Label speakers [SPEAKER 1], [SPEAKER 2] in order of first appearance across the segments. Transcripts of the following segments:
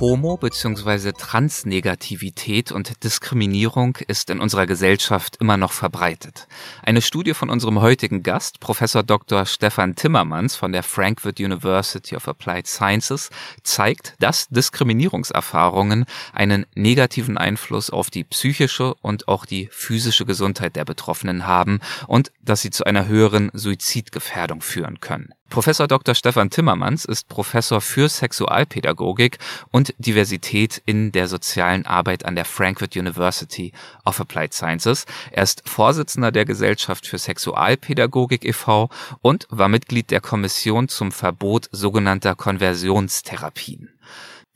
[SPEAKER 1] Homo- bzw. Transnegativität und Diskriminierung ist in unserer Gesellschaft immer noch verbreitet. Eine Studie von unserem heutigen Gast, Professor Dr. Stefan Timmermans von der Frankfurt University of Applied Sciences, zeigt, dass Diskriminierungserfahrungen einen negativen Einfluss auf die psychische und auch die physische Gesundheit der Betroffenen haben und dass sie zu einer höheren Suizidgefährdung führen können. Professor Dr. Stefan Timmermans ist Professor für Sexualpädagogik und Diversität in der sozialen Arbeit an der Frankfurt University of Applied Sciences. Er ist Vorsitzender der Gesellschaft für Sexualpädagogik e.V. und war Mitglied der Kommission zum Verbot sogenannter Konversionstherapien.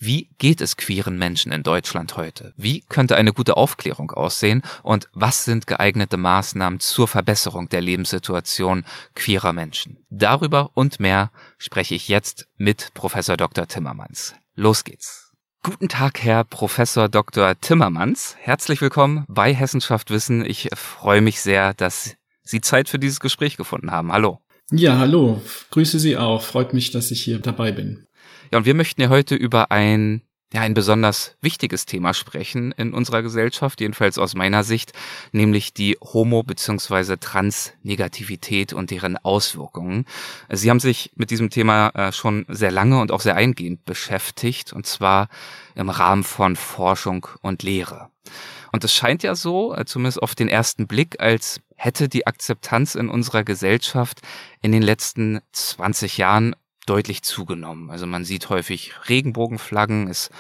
[SPEAKER 1] Wie geht es queeren Menschen in Deutschland heute? Wie könnte eine gute Aufklärung aussehen? Und was sind geeignete Maßnahmen zur Verbesserung der Lebenssituation queerer Menschen? Darüber und mehr spreche ich jetzt mit Professor Dr. Timmermans. Los geht's. Guten Tag, Herr Professor Dr. Timmermans. Herzlich willkommen bei Hessenschaft Wissen. Ich freue mich sehr, dass Sie Zeit für dieses Gespräch gefunden haben. Hallo.
[SPEAKER 2] Ja, hallo. Grüße Sie auch. Freut mich, dass ich hier dabei bin.
[SPEAKER 1] Ja, und wir möchten ja heute über ein ja, ein besonders wichtiges Thema sprechen in unserer Gesellschaft, jedenfalls aus meiner Sicht, nämlich die Homo- bzw. Transnegativität und deren Auswirkungen. Sie haben sich mit diesem Thema äh, schon sehr lange und auch sehr eingehend beschäftigt, und zwar im Rahmen von Forschung und Lehre. Und es scheint ja so, äh, zumindest auf den ersten Blick, als hätte die Akzeptanz in unserer Gesellschaft in den letzten 20 Jahren deutlich zugenommen. Also man sieht häufig Regenbogenflaggen, es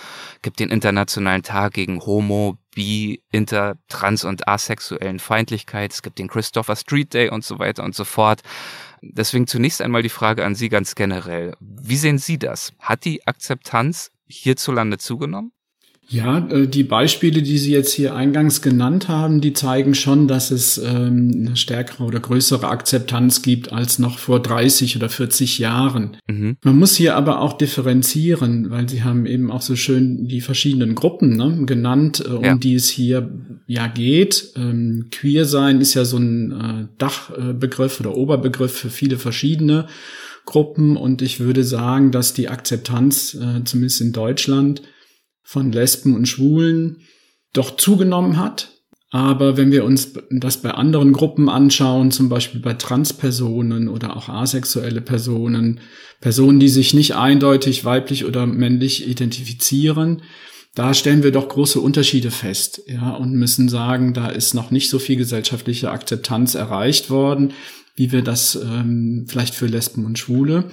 [SPEAKER 1] gibt den Internationalen Tag gegen Homo, Bi, Inter, Trans und asexuellen Feindlichkeit, es gibt den Christopher Street Day und so weiter und so fort. Deswegen zunächst einmal die Frage an Sie ganz generell. Wie sehen Sie das? Hat die Akzeptanz hierzulande zugenommen?
[SPEAKER 2] Ja, äh, die Beispiele, die Sie jetzt hier eingangs genannt haben, die zeigen schon, dass es ähm, eine stärkere oder größere Akzeptanz gibt als noch vor 30 oder 40 Jahren. Mhm. Man muss hier aber auch differenzieren, weil Sie haben eben auch so schön die verschiedenen Gruppen ne, genannt, äh, um ja. die es hier ja geht. Ähm, queer sein ist ja so ein äh, Dachbegriff oder Oberbegriff für viele verschiedene Gruppen und ich würde sagen, dass die Akzeptanz, zumindest in Deutschland, von Lesben und Schwulen doch zugenommen hat. Aber wenn wir uns das bei anderen Gruppen anschauen, zum Beispiel bei Transpersonen oder auch asexuelle Personen, Personen, die sich nicht eindeutig weiblich oder männlich identifizieren, da stellen wir doch große Unterschiede fest, ja, und müssen sagen, da ist noch nicht so viel gesellschaftliche Akzeptanz erreicht worden, wie wir das ähm, vielleicht für Lesben und Schwule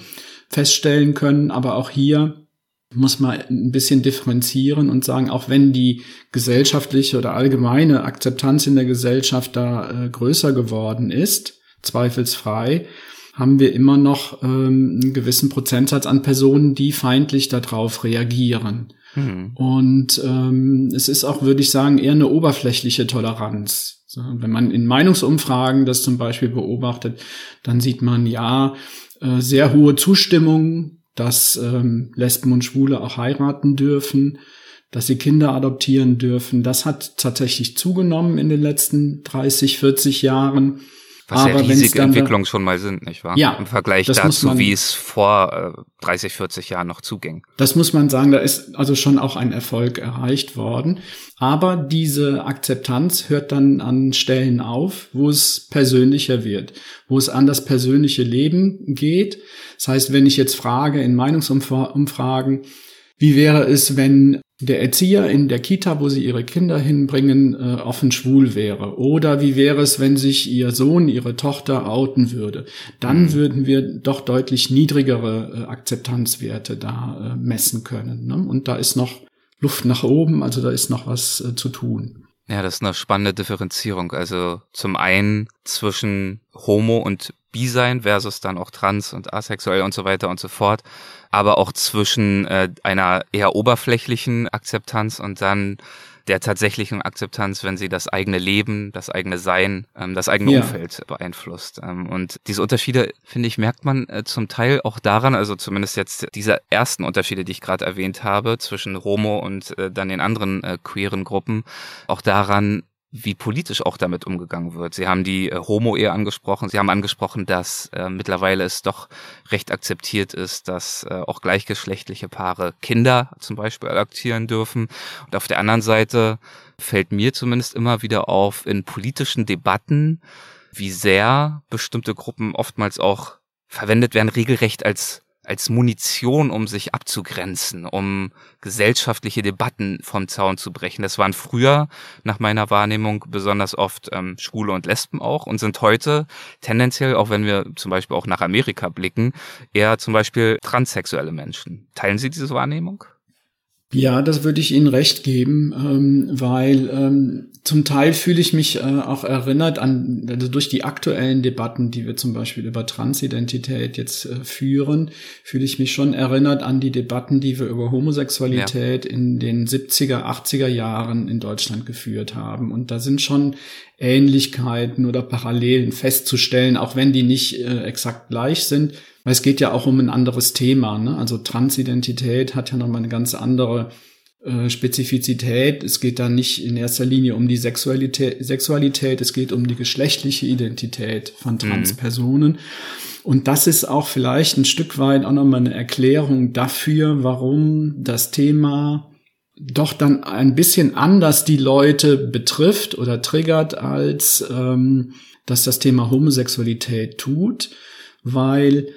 [SPEAKER 2] feststellen können. Aber auch hier muss man ein bisschen differenzieren und sagen, auch wenn die gesellschaftliche oder allgemeine Akzeptanz in der Gesellschaft da äh, größer geworden ist, zweifelsfrei, haben wir immer noch ähm, einen gewissen Prozentsatz an Personen, die feindlich darauf reagieren. Mhm. Und ähm, es ist auch, würde ich sagen, eher eine oberflächliche Toleranz. So, wenn man in Meinungsumfragen das zum Beispiel beobachtet, dann sieht man ja äh, sehr hohe Zustimmung dass ähm, Lesben und Schwule auch heiraten dürfen, dass sie Kinder adoptieren dürfen. Das hat tatsächlich zugenommen in den letzten 30, 40 Jahren.
[SPEAKER 1] Was Aber ja riesige Entwicklungen schon mal sind, nicht wahr? Ja. Im Vergleich dazu, man, wie es vor äh, 30, 40 Jahren noch zuging.
[SPEAKER 2] Das muss man sagen, da ist also schon auch ein Erfolg erreicht worden. Aber diese Akzeptanz hört dann an Stellen auf, wo es persönlicher wird, wo es an das persönliche Leben geht. Das heißt, wenn ich jetzt frage in Meinungsumfragen, wie wäre es, wenn der Erzieher in der Kita, wo sie ihre Kinder hinbringen, äh, offen schwul wäre? Oder wie wäre es, wenn sich ihr Sohn, ihre Tochter outen würde? Dann mhm. würden wir doch deutlich niedrigere äh, Akzeptanzwerte da äh, messen können. Ne? Und da ist noch Luft nach oben, also da ist noch was äh, zu tun.
[SPEAKER 1] Ja, das ist eine spannende Differenzierung. Also zum einen zwischen Homo und Bi sein versus dann auch trans und asexuell und so weiter und so fort, aber auch zwischen äh, einer eher oberflächlichen Akzeptanz und dann der tatsächlichen Akzeptanz, wenn sie das eigene Leben, das eigene Sein, ähm, das eigene ja. Umfeld beeinflusst. Ähm, und diese Unterschiede, finde ich, merkt man äh, zum Teil auch daran, also zumindest jetzt diese ersten Unterschiede, die ich gerade erwähnt habe, zwischen Homo und äh, dann den anderen äh, queeren Gruppen, auch daran, wie politisch auch damit umgegangen wird. Sie haben die äh, Homo-Ehe angesprochen. Sie haben angesprochen, dass äh, mittlerweile es doch recht akzeptiert ist, dass äh, auch gleichgeschlechtliche Paare Kinder zum Beispiel adoptieren dürfen. Und auf der anderen Seite fällt mir zumindest immer wieder auf in politischen Debatten, wie sehr bestimmte Gruppen oftmals auch verwendet werden, regelrecht als als Munition, um sich abzugrenzen, um gesellschaftliche Debatten vom Zaun zu brechen. Das waren früher, nach meiner Wahrnehmung, besonders oft ähm, Schwule und Lesben auch und sind heute tendenziell, auch wenn wir zum Beispiel auch nach Amerika blicken, eher zum Beispiel transsexuelle Menschen. Teilen Sie diese Wahrnehmung?
[SPEAKER 2] Ja, das würde ich Ihnen recht geben, ähm, weil ähm, zum Teil fühle ich mich äh, auch erinnert an, also durch die aktuellen Debatten, die wir zum Beispiel über Transidentität jetzt äh, führen, fühle ich mich schon erinnert an die Debatten, die wir über Homosexualität ja. in den 70er, 80er Jahren in Deutschland geführt haben. Und da sind schon Ähnlichkeiten oder Parallelen festzustellen, auch wenn die nicht äh, exakt gleich sind. Weil es geht ja auch um ein anderes Thema. Ne? Also Transidentität hat ja nochmal eine ganz andere äh, Spezifizität. Es geht da nicht in erster Linie um die Sexualität, Sexualität es geht um die geschlechtliche Identität von mhm. Transpersonen. Mhm. Und das ist auch vielleicht ein Stück weit auch nochmal eine Erklärung dafür, warum das Thema doch dann ein bisschen anders die Leute betrifft oder triggert, als ähm, dass das Thema Homosexualität tut, weil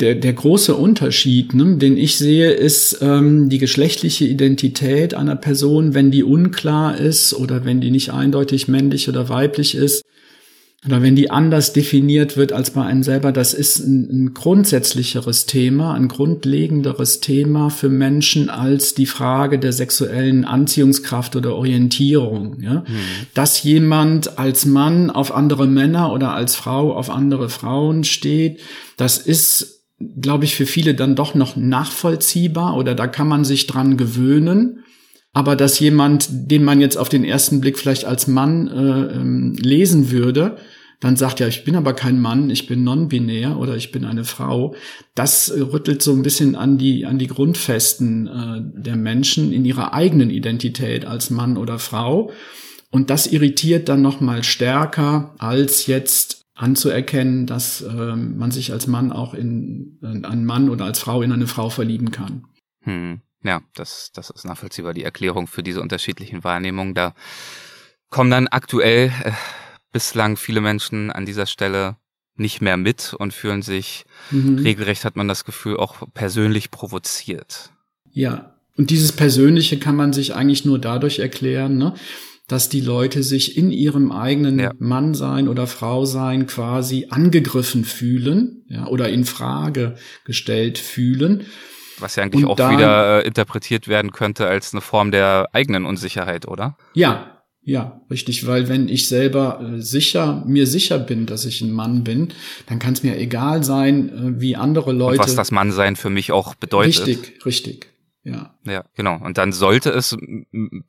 [SPEAKER 2] der, der große Unterschied, ne, den ich sehe, ist ähm, die geschlechtliche Identität einer Person, wenn die unklar ist oder wenn die nicht eindeutig männlich oder weiblich ist oder wenn die anders definiert wird als bei einem selber. Das ist ein, ein grundsätzlicheres Thema, ein grundlegenderes Thema für Menschen als die Frage der sexuellen Anziehungskraft oder Orientierung. Ja? Mhm. Dass jemand als Mann auf andere Männer oder als Frau auf andere Frauen steht, das ist glaube ich, für viele dann doch noch nachvollziehbar oder da kann man sich dran gewöhnen. Aber dass jemand, den man jetzt auf den ersten Blick vielleicht als Mann äh, ähm, lesen würde, dann sagt ja, ich bin aber kein Mann, ich bin non-binär oder ich bin eine Frau. Das rüttelt so ein bisschen an die, an die Grundfesten äh, der Menschen in ihrer eigenen Identität als Mann oder Frau. Und das irritiert dann noch mal stärker als jetzt anzuerkennen, dass äh, man sich als Mann auch in, in einen Mann oder als Frau in eine Frau verlieben kann.
[SPEAKER 1] Hm. Ja, das, das ist nachvollziehbar, die Erklärung für diese unterschiedlichen Wahrnehmungen. Da kommen dann aktuell äh, bislang viele Menschen an dieser Stelle nicht mehr mit und fühlen sich mhm. regelrecht, hat man das Gefühl, auch persönlich provoziert.
[SPEAKER 2] Ja, und dieses Persönliche kann man sich eigentlich nur dadurch erklären, ne? dass die Leute sich in ihrem eigenen ja. Mann sein oder Frau sein quasi angegriffen fühlen, ja, oder in Frage gestellt fühlen.
[SPEAKER 1] Was ja eigentlich Und auch da, wieder äh, interpretiert werden könnte als eine Form der eigenen Unsicherheit, oder?
[SPEAKER 2] Ja, ja, richtig, weil wenn ich selber äh, sicher, mir sicher bin, dass ich ein Mann bin, dann kann es mir egal sein, äh, wie andere Leute. Und
[SPEAKER 1] was das Mannsein für mich auch bedeutet.
[SPEAKER 2] Richtig, richtig. Ja.
[SPEAKER 1] Ja, genau. Und dann sollte es,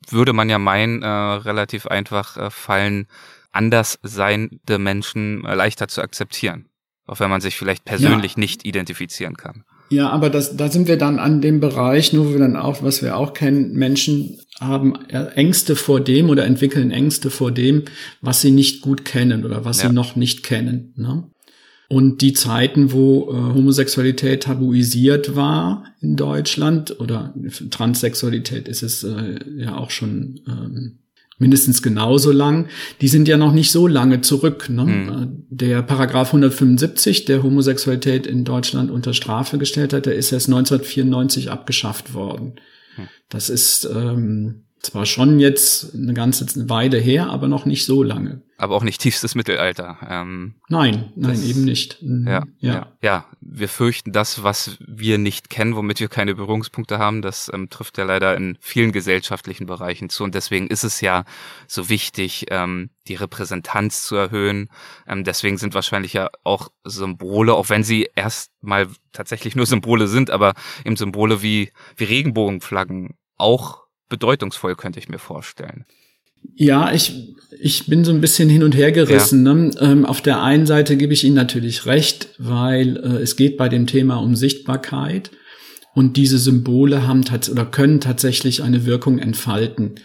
[SPEAKER 1] würde man ja meinen, äh, relativ einfach äh, fallen, anders seiende Menschen äh, leichter zu akzeptieren. Auch wenn man sich vielleicht persönlich ja. nicht identifizieren kann.
[SPEAKER 2] Ja, aber das, da sind wir dann an dem Bereich, nur wir dann auch, was wir auch kennen, Menschen haben Ängste vor dem oder entwickeln Ängste vor dem, was sie nicht gut kennen oder was ja. sie noch nicht kennen. Ne? Und die Zeiten, wo äh, Homosexualität tabuisiert war in Deutschland oder Transsexualität ist es äh, ja auch schon ähm, mindestens genauso lang, die sind ja noch nicht so lange zurück. Ne? Mhm. Der Paragraph 175, der Homosexualität in Deutschland unter Strafe gestellt hat, der ist erst 1994 abgeschafft worden. Mhm. Das ist ähm, zwar schon jetzt eine ganze Weile her, aber noch nicht so lange.
[SPEAKER 1] Aber auch nicht tiefstes Mittelalter. Ähm,
[SPEAKER 2] nein, nein, das, eben nicht.
[SPEAKER 1] Mhm. Ja, ja, ja. Ja, wir fürchten das, was wir nicht kennen, womit wir keine Berührungspunkte haben. Das ähm, trifft ja leider in vielen gesellschaftlichen Bereichen zu. Und deswegen ist es ja so wichtig, ähm, die Repräsentanz zu erhöhen. Ähm, deswegen sind wahrscheinlich ja auch Symbole, auch wenn sie erstmal tatsächlich nur Symbole sind, aber eben Symbole wie, wie Regenbogenflaggen auch bedeutungsvoll, könnte ich mir vorstellen.
[SPEAKER 2] Ja, ich, ich bin so ein bisschen hin und her gerissen. Ja. Ne? Ähm, auf der einen Seite gebe ich Ihnen natürlich recht, weil äh, es geht bei dem Thema um Sichtbarkeit und diese Symbole haben oder können tatsächlich eine Wirkung entfalten.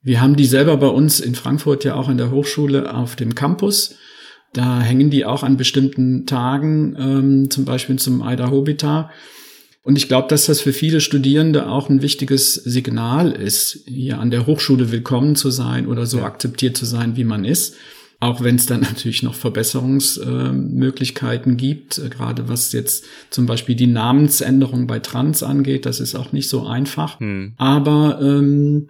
[SPEAKER 2] Wir haben die selber bei uns in Frankfurt ja auch in der Hochschule auf dem Campus. Da hängen die auch an bestimmten Tagen, ähm, zum Beispiel zum Aida Hobita. Und ich glaube, dass das für viele Studierende auch ein wichtiges Signal ist, hier an der Hochschule willkommen zu sein oder so ja. akzeptiert zu sein, wie man ist. Auch wenn es dann natürlich noch Verbesserungsmöglichkeiten äh, gibt, äh, gerade was jetzt zum Beispiel die Namensänderung bei Trans angeht, das ist auch nicht so einfach. Hm. Aber ähm,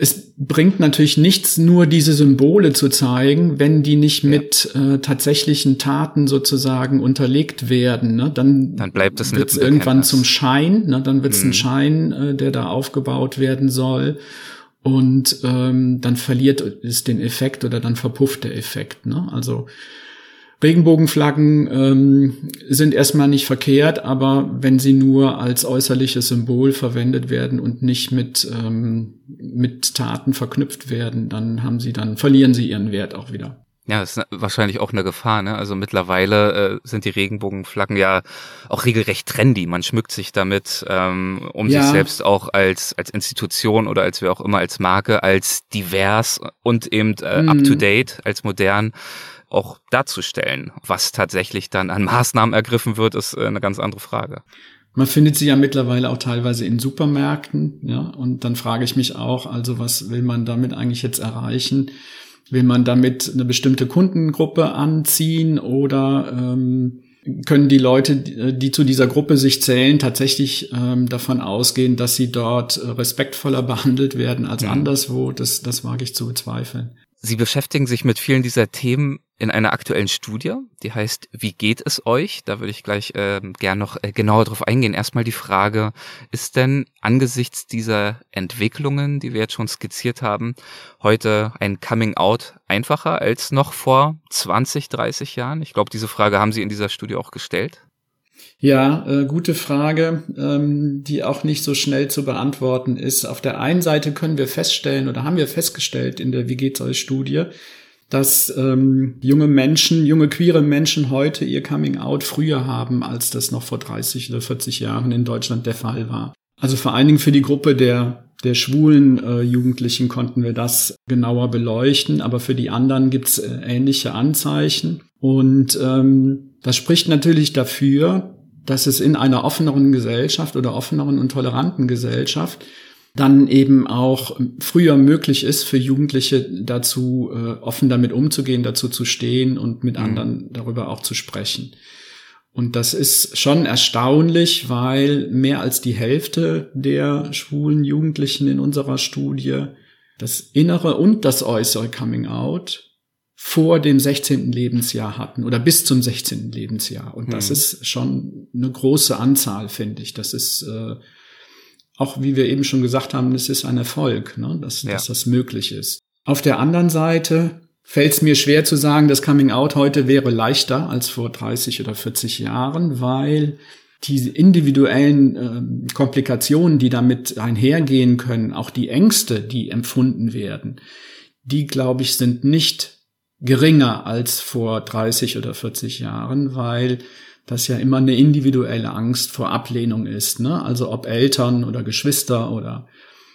[SPEAKER 2] es bringt natürlich nichts, nur diese Symbole zu zeigen, wenn die nicht ja. mit äh, tatsächlichen Taten sozusagen unterlegt werden. Ne? Dann,
[SPEAKER 1] dann bleibt es
[SPEAKER 2] wird's irgendwann zum Schein. Ne? Dann wird es mhm. ein Schein, äh, der da aufgebaut werden soll. Und ähm, dann verliert es den Effekt oder dann verpufft der Effekt. Ne? Also Regenbogenflaggen ähm, sind erstmal nicht verkehrt, aber wenn sie nur als äußerliches Symbol verwendet werden und nicht mit, ähm, mit Taten verknüpft werden, dann haben sie dann, verlieren sie ihren Wert auch wieder.
[SPEAKER 1] Ja, das ist wahrscheinlich auch eine Gefahr, ne? Also mittlerweile äh, sind die Regenbogenflaggen ja auch regelrecht trendy. Man schmückt sich damit, ähm, um ja. sich selbst auch als, als Institution oder als wer auch immer, als Marke, als divers und eben äh, mhm. up to date, als modern auch darzustellen. Was tatsächlich dann an Maßnahmen ergriffen wird, ist äh, eine ganz andere Frage.
[SPEAKER 2] Man findet sie ja mittlerweile auch teilweise in Supermärkten, ja. Und dann frage ich mich auch, also was will man damit eigentlich jetzt erreichen? Will man damit eine bestimmte Kundengruppe anziehen oder ähm, können die Leute, die zu dieser Gruppe sich zählen, tatsächlich ähm, davon ausgehen, dass sie dort respektvoller behandelt werden als ja. anderswo? Das, das wage ich zu bezweifeln.
[SPEAKER 1] Sie beschäftigen sich mit vielen dieser Themen in einer aktuellen Studie, die heißt Wie geht es euch? Da würde ich gleich äh, gern noch äh, genauer drauf eingehen. Erstmal die Frage, ist denn angesichts dieser Entwicklungen, die wir jetzt schon skizziert haben, heute ein Coming Out einfacher als noch vor 20, 30 Jahren? Ich glaube, diese Frage haben Sie in dieser Studie auch gestellt.
[SPEAKER 2] Ja, äh, gute Frage, ähm, die auch nicht so schnell zu beantworten ist. Auf der einen Seite können wir feststellen oder haben wir festgestellt in der Wie geht's euch Studie, dass ähm, junge Menschen, junge queere Menschen heute ihr Coming Out früher haben, als das noch vor 30 oder 40 Jahren in Deutschland der Fall war. Also vor allen Dingen für die Gruppe der der schwulen äh, Jugendlichen konnten wir das genauer beleuchten, aber für die anderen gibt's äh, ähnliche Anzeichen. Und ähm, das spricht natürlich dafür, dass es in einer offeneren Gesellschaft oder offeneren und toleranten Gesellschaft dann eben auch früher möglich ist für Jugendliche dazu äh, offen damit umzugehen, dazu zu stehen und mit mhm. anderen darüber auch zu sprechen. Und das ist schon erstaunlich, weil mehr als die Hälfte der schwulen Jugendlichen in unserer Studie das innere und das äußere Coming Out vor dem 16. Lebensjahr hatten oder bis zum 16. Lebensjahr. Und das mhm. ist schon eine große Anzahl, finde ich. Das ist äh, auch, wie wir eben schon gesagt haben, das ist ein Erfolg, ne? dass, ja. dass das möglich ist. Auf der anderen Seite fällt es mir schwer zu sagen, das Coming Out heute wäre leichter als vor 30 oder 40 Jahren, weil die individuellen äh, Komplikationen, die damit einhergehen können, auch die Ängste, die empfunden werden, die, glaube ich, sind nicht geringer als vor 30 oder 40 Jahren, weil das ja immer eine individuelle Angst vor Ablehnung ist. Ne? Also ob Eltern oder Geschwister oder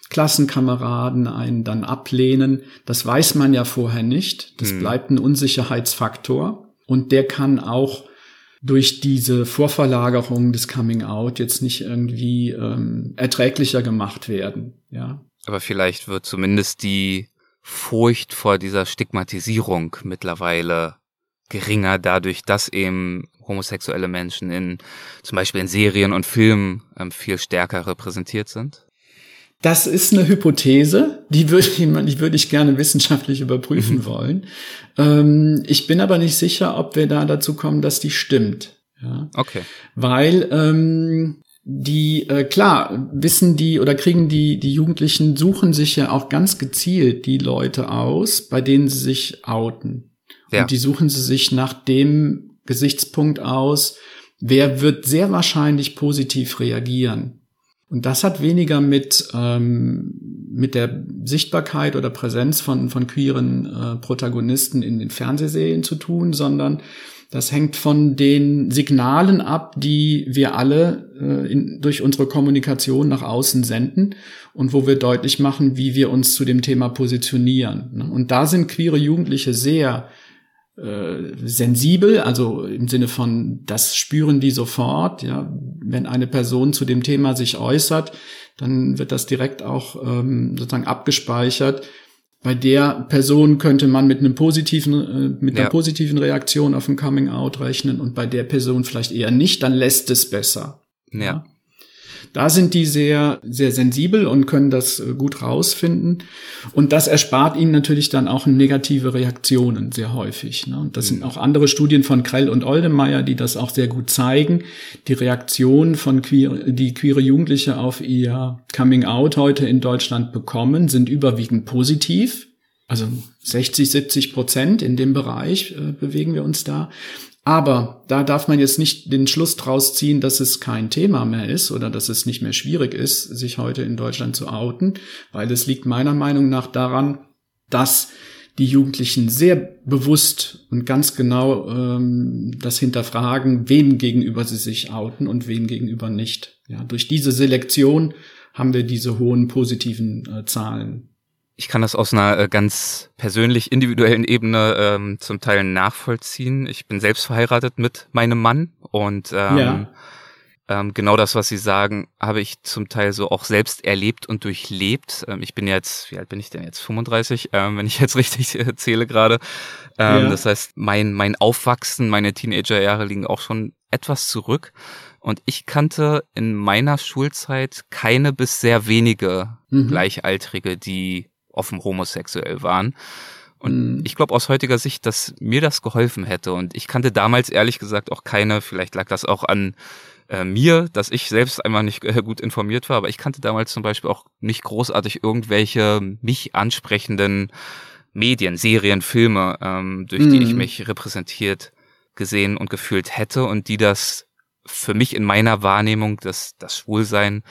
[SPEAKER 2] Klassenkameraden einen dann ablehnen, das weiß man ja vorher nicht. Das hm. bleibt ein Unsicherheitsfaktor und der kann auch durch diese Vorverlagerung des Coming Out jetzt nicht irgendwie ähm, erträglicher gemacht werden. Ja.
[SPEAKER 1] Aber vielleicht wird zumindest die Furcht vor dieser Stigmatisierung mittlerweile geringer dadurch, dass eben homosexuelle Menschen in zum Beispiel in Serien und Filmen ähm, viel stärker repräsentiert sind?
[SPEAKER 2] Das ist eine Hypothese, die würde ich, die würde ich gerne wissenschaftlich überprüfen mhm. wollen. Ähm, ich bin aber nicht sicher, ob wir da dazu kommen, dass die stimmt. Ja.
[SPEAKER 1] Okay.
[SPEAKER 2] Weil ähm, die, äh, klar, wissen die oder kriegen die, die Jugendlichen suchen sich ja auch ganz gezielt die Leute aus, bei denen sie sich outen. Ja. Und die suchen sie sich nach dem Gesichtspunkt aus, wer wird sehr wahrscheinlich positiv reagieren. Und das hat weniger mit, ähm, mit der Sichtbarkeit oder Präsenz von, von queeren äh, Protagonisten in den Fernsehserien zu tun, sondern das hängt von den Signalen ab, die wir alle äh, in, durch unsere Kommunikation nach außen senden und wo wir deutlich machen, wie wir uns zu dem Thema positionieren. Und da sind queere Jugendliche sehr äh, sensibel, also im Sinne von, das spüren die sofort, ja, wenn eine Person zu dem Thema sich äußert, dann wird das direkt auch ähm, sozusagen abgespeichert. Bei der Person könnte man mit einem positiven, äh, mit einer positiven Reaktion auf ein Coming Out rechnen und bei der Person vielleicht eher nicht, dann lässt es besser.
[SPEAKER 1] Ja. ja.
[SPEAKER 2] Da sind die sehr, sehr sensibel und können das äh, gut rausfinden. Und das erspart ihnen natürlich dann auch negative Reaktionen sehr häufig. Ne? Und das mhm. sind auch andere Studien von Krell und Oldemeyer, die das auch sehr gut zeigen. Die Reaktionen von queer, die queere Jugendliche auf ihr Coming Out heute in Deutschland bekommen, sind überwiegend positiv. Also 60, 70 Prozent in dem Bereich äh, bewegen wir uns da. Aber da darf man jetzt nicht den Schluss draus ziehen, dass es kein Thema mehr ist oder dass es nicht mehr schwierig ist, sich heute in Deutschland zu outen, weil es liegt meiner Meinung nach daran, dass die Jugendlichen sehr bewusst und ganz genau ähm, das hinterfragen, wem gegenüber sie sich outen und wem gegenüber nicht. Ja, durch diese Selektion haben wir diese hohen positiven äh, Zahlen
[SPEAKER 1] ich kann das aus einer äh, ganz persönlich individuellen Ebene ähm, zum Teil nachvollziehen. Ich bin selbst verheiratet mit meinem Mann und ähm, ja. ähm, genau das, was Sie sagen, habe ich zum Teil so auch selbst erlebt und durchlebt. Ähm, ich bin jetzt, wie alt bin ich denn jetzt? 35, ähm, wenn ich jetzt richtig zähle gerade. Ähm, ja. Das heißt, mein mein Aufwachsen, meine Teenagerjahre liegen auch schon etwas zurück. Und ich kannte in meiner Schulzeit keine bis sehr wenige mhm. Gleichaltrige, die offen homosexuell waren. Und mhm. ich glaube aus heutiger Sicht, dass mir das geholfen hätte. Und ich kannte damals ehrlich gesagt auch keine, vielleicht lag das auch an äh, mir, dass ich selbst einmal nicht äh, gut informiert war, aber ich kannte damals zum Beispiel auch nicht großartig irgendwelche mich ansprechenden Medien, Serien, Filme, ähm, durch mhm. die ich mhm. mich repräsentiert gesehen und gefühlt hätte und die das für mich in meiner Wahrnehmung, das, das Schwulsein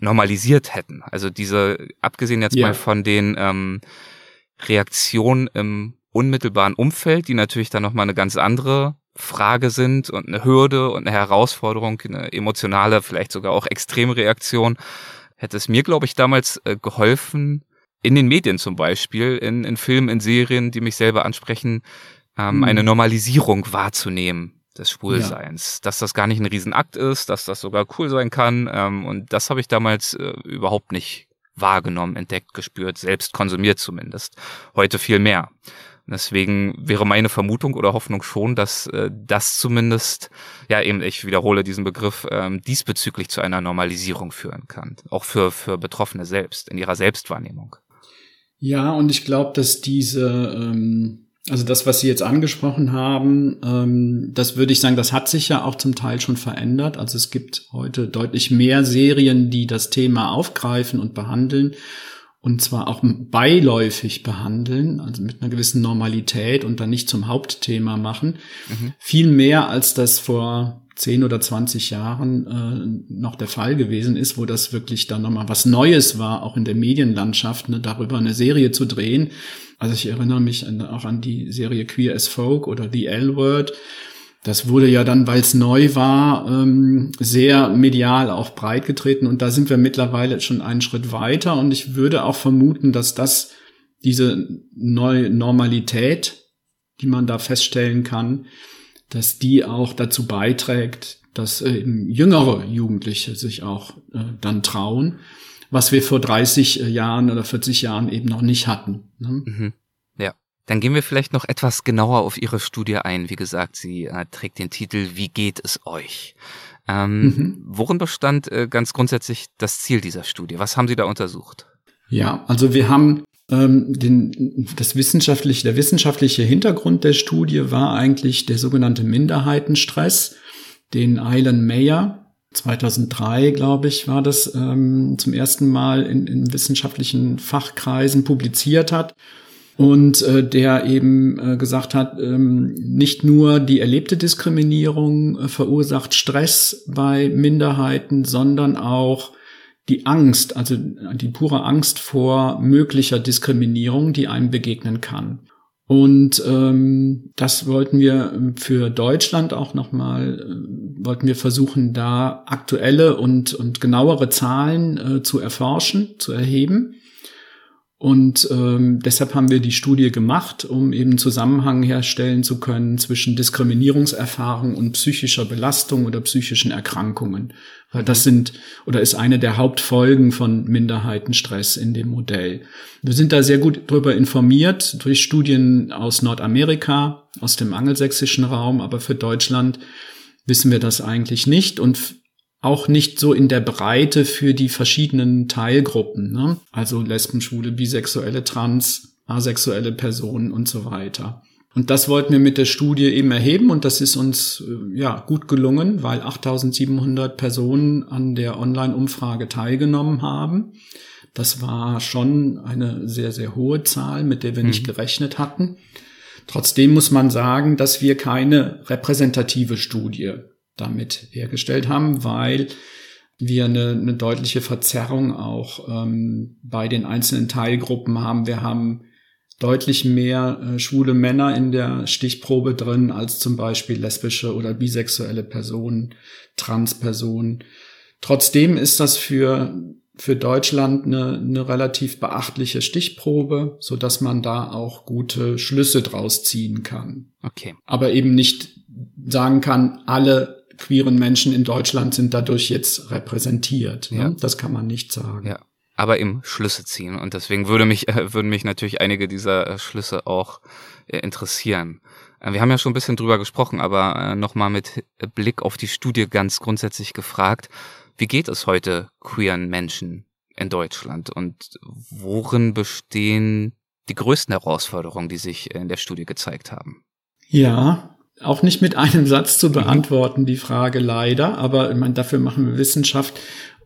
[SPEAKER 1] normalisiert hätten. Also diese, abgesehen jetzt ja. mal von den ähm, Reaktionen im unmittelbaren Umfeld, die natürlich dann nochmal eine ganz andere Frage sind und eine Hürde und eine Herausforderung, eine emotionale, vielleicht sogar auch extreme Reaktion, hätte es mir, glaube ich, damals äh, geholfen, in den Medien zum Beispiel, in, in Filmen, in Serien, die mich selber ansprechen, ähm, mhm. eine Normalisierung wahrzunehmen des Schwulseins, ja. dass das gar nicht ein Riesenakt ist, dass das sogar cool sein kann. Ähm, und das habe ich damals äh, überhaupt nicht wahrgenommen, entdeckt, gespürt, selbst konsumiert zumindest. Heute viel mehr. Deswegen wäre meine Vermutung oder Hoffnung schon, dass äh, das zumindest, ja eben, ich wiederhole diesen Begriff, ähm, diesbezüglich zu einer Normalisierung führen kann. Auch für, für Betroffene selbst, in ihrer Selbstwahrnehmung.
[SPEAKER 2] Ja, und ich glaube, dass diese ähm, also das, was Sie jetzt angesprochen haben, ähm, das würde ich sagen, das hat sich ja auch zum Teil schon verändert. Also es gibt heute deutlich mehr Serien, die das Thema aufgreifen und behandeln und zwar auch beiläufig behandeln, also mit einer gewissen Normalität und dann nicht zum Hauptthema machen. Mhm. Viel mehr als das vor 10 oder 20 Jahren äh, noch der Fall gewesen ist, wo das wirklich dann nochmal was Neues war, auch in der Medienlandschaft, ne, darüber eine Serie zu drehen. Also ich erinnere mich an, auch an die Serie Queer as Folk oder The L-Word. Das wurde ja dann, weil es neu war, ähm, sehr medial auch breit getreten und da sind wir mittlerweile schon einen Schritt weiter und ich würde auch vermuten, dass das diese neue Normalität, die man da feststellen kann, dass die auch dazu beiträgt, dass äh, jüngere Jugendliche sich auch äh, dann trauen, was wir vor 30 äh, Jahren oder 40 Jahren eben noch nicht hatten.
[SPEAKER 1] Ne? Mhm. Dann gehen wir vielleicht noch etwas genauer auf Ihre Studie ein. Wie gesagt, sie äh, trägt den Titel Wie geht es euch? Ähm, mhm. Worin bestand äh, ganz grundsätzlich das Ziel dieser Studie? Was haben Sie da untersucht?
[SPEAKER 2] Ja, also wir haben ähm, den, das wissenschaftliche, der wissenschaftliche Hintergrund der Studie war eigentlich der sogenannte Minderheitenstress, den Eilen Mayer 2003, glaube ich, war das ähm, zum ersten Mal in, in wissenschaftlichen Fachkreisen publiziert hat und äh, der eben äh, gesagt hat, ähm, nicht nur die erlebte Diskriminierung äh, verursacht Stress bei Minderheiten, sondern auch die Angst, also die pure Angst vor möglicher Diskriminierung, die einem begegnen kann. Und ähm, das wollten wir für Deutschland auch nochmal, äh, wollten wir versuchen, da aktuelle und, und genauere Zahlen äh, zu erforschen, zu erheben. Und ähm, deshalb haben wir die Studie gemacht, um eben Zusammenhang herstellen zu können zwischen Diskriminierungserfahrung und psychischer Belastung oder psychischen Erkrankungen. Weil das sind oder ist eine der Hauptfolgen von Minderheitenstress in dem Modell. Wir sind da sehr gut darüber informiert durch Studien aus Nordamerika, aus dem angelsächsischen Raum, aber für Deutschland wissen wir das eigentlich nicht und auch nicht so in der Breite für die verschiedenen Teilgruppen, ne? also Lesben, Schwule, Bisexuelle, Trans, asexuelle Personen und so weiter. Und das wollten wir mit der Studie eben erheben und das ist uns äh, ja gut gelungen, weil 8700 Personen an der Online-Umfrage teilgenommen haben. Das war schon eine sehr, sehr hohe Zahl, mit der wir mhm. nicht gerechnet hatten. Trotzdem muss man sagen, dass wir keine repräsentative Studie damit hergestellt haben, weil wir eine, eine deutliche Verzerrung auch ähm, bei den einzelnen Teilgruppen haben. Wir haben deutlich mehr äh, schwule Männer in der Stichprobe drin als zum Beispiel lesbische oder bisexuelle Personen, Transpersonen. Trotzdem ist das für für Deutschland eine, eine relativ beachtliche Stichprobe, so dass man da auch gute Schlüsse draus ziehen kann.
[SPEAKER 1] Okay.
[SPEAKER 2] Aber eben nicht sagen kann, alle queeren Menschen in Deutschland sind dadurch jetzt repräsentiert. Ne? Ja. Das kann man nicht sagen.
[SPEAKER 1] Ja. Aber im Schlüsse ziehen. Und deswegen würde mich, äh, würden mich natürlich einige dieser äh, Schlüsse auch äh, interessieren. Äh, wir haben ja schon ein bisschen drüber gesprochen, aber äh, nochmal mit Blick auf die Studie ganz grundsätzlich gefragt, wie geht es heute queeren Menschen in Deutschland und worin bestehen die größten Herausforderungen, die sich in der Studie gezeigt haben?
[SPEAKER 2] Ja, auch nicht mit einem Satz zu beantworten, die Frage leider, aber ich meine, dafür machen wir Wissenschaft,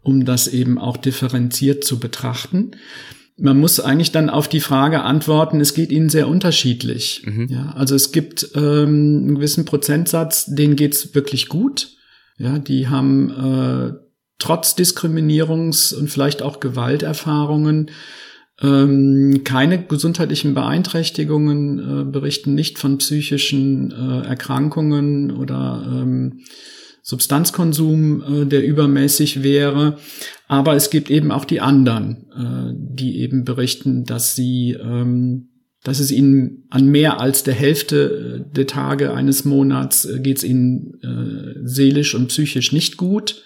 [SPEAKER 2] um das eben auch differenziert zu betrachten. Man muss eigentlich dann auf die Frage antworten, es geht ihnen sehr unterschiedlich. Mhm. Ja, also es gibt ähm, einen gewissen Prozentsatz, denen geht's wirklich gut. Ja, die haben äh, trotz Diskriminierungs- und vielleicht auch Gewalterfahrungen ähm, keine gesundheitlichen Beeinträchtigungen, äh, berichten nicht von psychischen äh, Erkrankungen oder ähm, Substanzkonsum, äh, der übermäßig wäre. Aber es gibt eben auch die anderen, äh, die eben berichten, dass sie, ähm, dass es ihnen an mehr als der Hälfte äh, der Tage eines Monats äh, geht es ihnen seelisch und psychisch nicht gut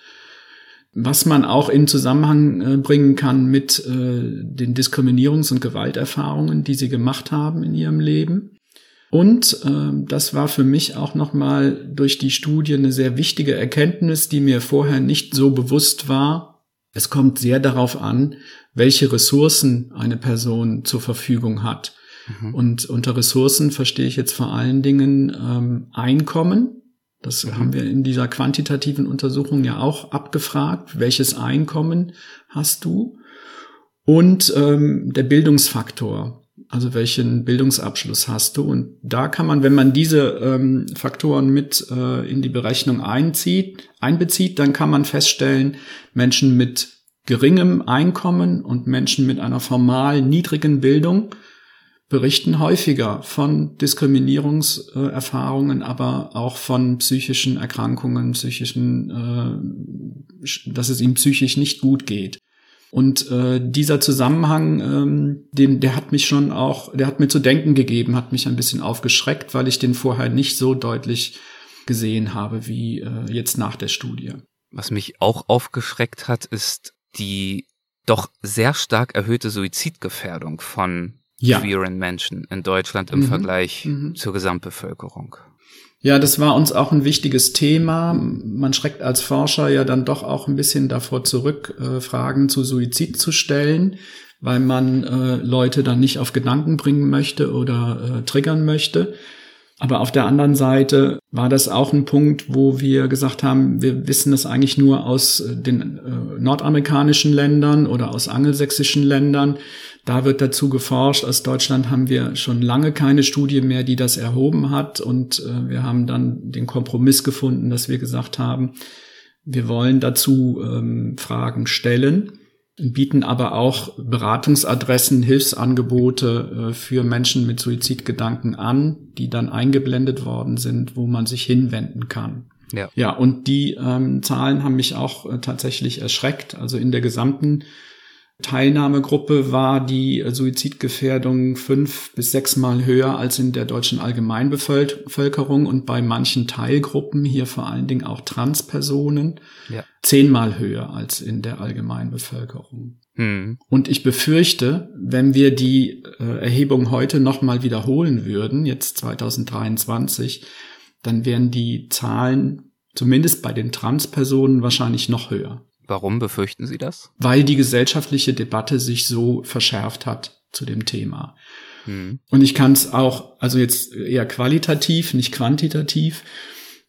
[SPEAKER 2] was man auch in Zusammenhang äh, bringen kann mit äh, den Diskriminierungs- und Gewalterfahrungen, die sie gemacht haben in ihrem Leben. Und äh, das war für mich auch nochmal durch die Studie eine sehr wichtige Erkenntnis, die mir vorher nicht so bewusst war. Es kommt sehr darauf an, welche Ressourcen eine Person zur Verfügung hat. Mhm. Und unter Ressourcen verstehe ich jetzt vor allen Dingen ähm, Einkommen, das mhm. haben wir in dieser quantitativen Untersuchung ja auch abgefragt. Welches Einkommen hast du? Und ähm, der Bildungsfaktor. Also welchen Bildungsabschluss hast du? Und da kann man, wenn man diese ähm, Faktoren mit äh, in die Berechnung einzieht, einbezieht, dann kann man feststellen, Menschen mit geringem Einkommen und Menschen mit einer formal niedrigen Bildung berichten häufiger von Diskriminierungserfahrungen, aber auch von psychischen Erkrankungen, psychischen, äh, dass es ihm psychisch nicht gut geht. Und äh, dieser Zusammenhang, ähm, den, der hat mich schon auch, der hat mir zu denken gegeben, hat mich ein bisschen aufgeschreckt, weil ich den vorher nicht so deutlich gesehen habe wie äh, jetzt nach der Studie.
[SPEAKER 1] Was mich auch aufgeschreckt hat, ist die doch sehr stark erhöhte Suizidgefährdung von ja. queeren Menschen in Deutschland im mhm. Vergleich mhm. zur Gesamtbevölkerung.
[SPEAKER 2] Ja, das war uns auch ein wichtiges Thema. Man schreckt als Forscher ja dann doch auch ein bisschen davor zurück, äh, Fragen zu Suizid zu stellen, weil man äh, Leute dann nicht auf Gedanken bringen möchte oder äh, triggern möchte. Aber auf der anderen Seite war das auch ein Punkt, wo wir gesagt haben, wir wissen das eigentlich nur aus äh, den äh, nordamerikanischen Ländern oder aus angelsächsischen Ländern. Da wird dazu geforscht. Aus Deutschland haben wir schon lange keine Studie mehr, die das erhoben hat. Und äh, wir haben dann den Kompromiss gefunden, dass wir gesagt haben, wir wollen dazu ähm, Fragen stellen. bieten aber auch Beratungsadressen, Hilfsangebote äh, für Menschen mit Suizidgedanken an, die dann eingeblendet worden sind, wo man sich hinwenden kann. Ja, ja und die ähm, Zahlen haben mich auch äh, tatsächlich erschreckt. Also in der gesamten Teilnahmegruppe war die Suizidgefährdung fünf bis sechsmal höher als in der deutschen Allgemeinbevölkerung und bei manchen Teilgruppen, hier vor allen Dingen auch Transpersonen, ja. zehnmal höher als in der Allgemeinbevölkerung. Hm. Und ich befürchte, wenn wir die äh, Erhebung heute nochmal wiederholen würden, jetzt 2023, dann wären die Zahlen zumindest bei den Transpersonen wahrscheinlich noch höher.
[SPEAKER 1] Warum befürchten Sie das?
[SPEAKER 2] Weil die gesellschaftliche Debatte sich so verschärft hat zu dem Thema. Hm. Und ich kann es auch, also jetzt eher qualitativ, nicht quantitativ,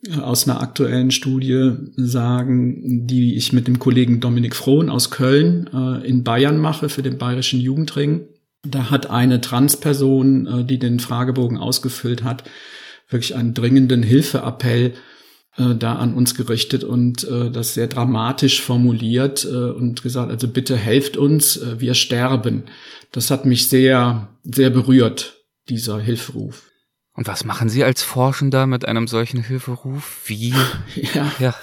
[SPEAKER 2] äh, aus einer aktuellen Studie sagen, die ich mit dem Kollegen Dominik Frohn aus Köln äh, in Bayern mache für den Bayerischen Jugendring. Da hat eine Transperson, äh, die den Fragebogen ausgefüllt hat, wirklich einen dringenden Hilfeappell äh, da an uns gerichtet und äh, das sehr dramatisch formuliert äh, und gesagt, also bitte helft uns, äh, wir sterben. Das hat mich sehr, sehr berührt, dieser Hilferuf.
[SPEAKER 1] Und was machen Sie als Forschender mit einem solchen Hilferuf? Wie?
[SPEAKER 2] Ja, ja